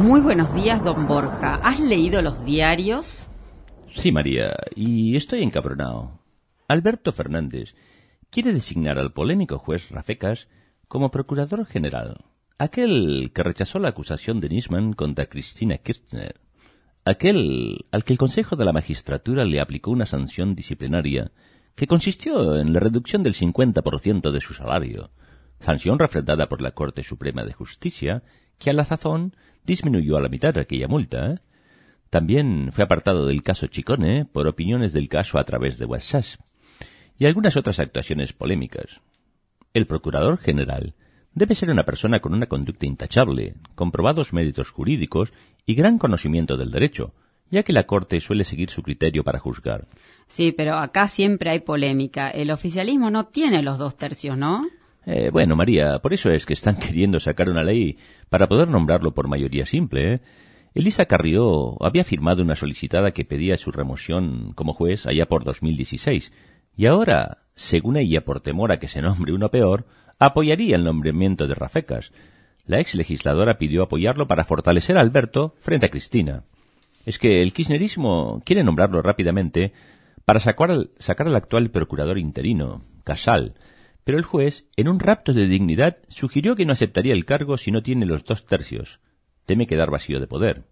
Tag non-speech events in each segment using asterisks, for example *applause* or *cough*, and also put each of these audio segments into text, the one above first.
Muy buenos días, don Borja. ¿Has leído los diarios? Sí, María, y estoy encabronado. Alberto Fernández quiere designar al polémico juez Rafecas como procurador general, aquel que rechazó la acusación de Nisman contra Cristina Kirchner, aquel al que el Consejo de la Magistratura le aplicó una sanción disciplinaria que consistió en la reducción del 50% de su salario, sanción refrendada por la Corte Suprema de Justicia, que a la sazón disminuyó a la mitad aquella multa. ¿eh? También fue apartado del caso Chicone por opiniones del caso a través de WhatsApp y algunas otras actuaciones polémicas. El Procurador General debe ser una persona con una conducta intachable, comprobados méritos jurídicos y gran conocimiento del derecho, ya que la Corte suele seguir su criterio para juzgar. Sí, pero acá siempre hay polémica. El oficialismo no tiene los dos tercios, ¿no? Eh, bueno, María, por eso es que están *laughs* queriendo sacar una ley para poder nombrarlo por mayoría simple. ¿eh? Elisa Carrió había firmado una solicitada que pedía su remoción como juez allá por 2016, y ahora, según ella, por temor a que se nombre uno peor, apoyaría el nombramiento de Rafecas. La ex legisladora pidió apoyarlo para fortalecer a Alberto frente a Cristina. Es que el kirchnerismo quiere nombrarlo rápidamente para sacar al, sacar al actual procurador interino, Casal, pero el juez, en un rapto de dignidad, sugirió que no aceptaría el cargo si no tiene los dos tercios. Teme quedar vacío de poder.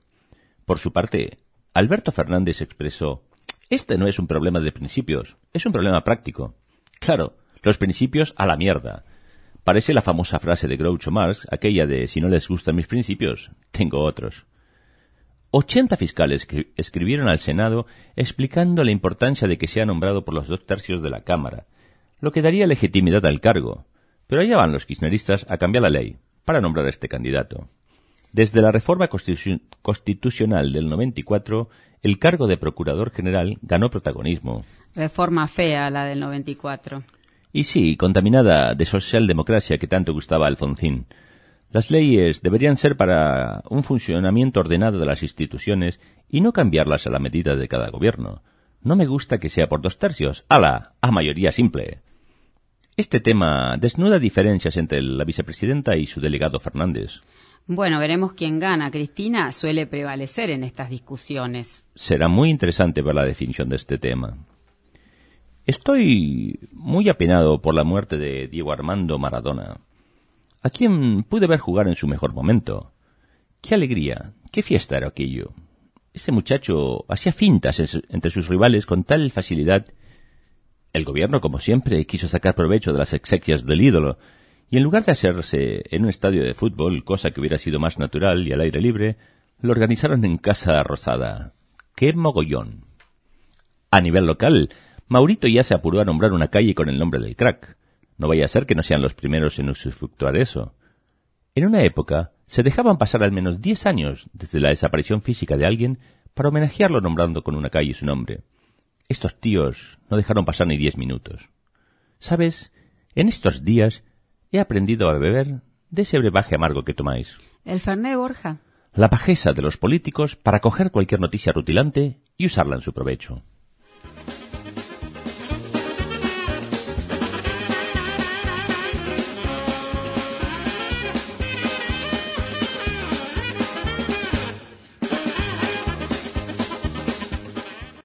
Por su parte, Alberto Fernández expresó Este no es un problema de principios, es un problema práctico. Claro, los principios a la mierda. Parece la famosa frase de Groucho Marx, aquella de si no les gustan mis principios, tengo otros. Ochenta fiscales escribieron al Senado explicando la importancia de que sea nombrado por los dos tercios de la Cámara, lo que daría legitimidad al cargo. Pero allá van los kirchneristas a cambiar la ley para nombrar a este candidato. Desde la reforma constitucional del 94, el cargo de Procurador General ganó protagonismo. Reforma fea la del 94. Y sí, contaminada de socialdemocracia que tanto gustaba a Alfonsín. Las leyes deberían ser para un funcionamiento ordenado de las instituciones y no cambiarlas a la medida de cada gobierno. No me gusta que sea por dos tercios. ¡Hala! A mayoría simple. Este tema desnuda diferencias entre la vicepresidenta y su delegado Fernández. Bueno, veremos quién gana. Cristina suele prevalecer en estas discusiones. Será muy interesante ver la definición de este tema. Estoy muy apenado por la muerte de Diego Armando Maradona, a quien pude ver jugar en su mejor momento. Qué alegría, qué fiesta era aquello. Ese muchacho hacía fintas entre sus rivales con tal facilidad el gobierno, como siempre, quiso sacar provecho de las exequias del ídolo, y en lugar de hacerse en un estadio de fútbol, cosa que hubiera sido más natural y al aire libre, lo organizaron en Casa Rosada. ¡Qué mogollón! A nivel local, Maurito ya se apuró a nombrar una calle con el nombre del crack. No vaya a ser que no sean los primeros en usufructuar eso. En una época, se dejaban pasar al menos diez años desde la desaparición física de alguien para homenajearlo nombrando con una calle su nombre. Estos tíos no dejaron pasar ni diez minutos. ¿Sabes? En estos días he aprendido a beber de ese brebaje amargo que tomáis. ¿El Fernet Borja? La pajeza de los políticos para coger cualquier noticia rutilante y usarla en su provecho.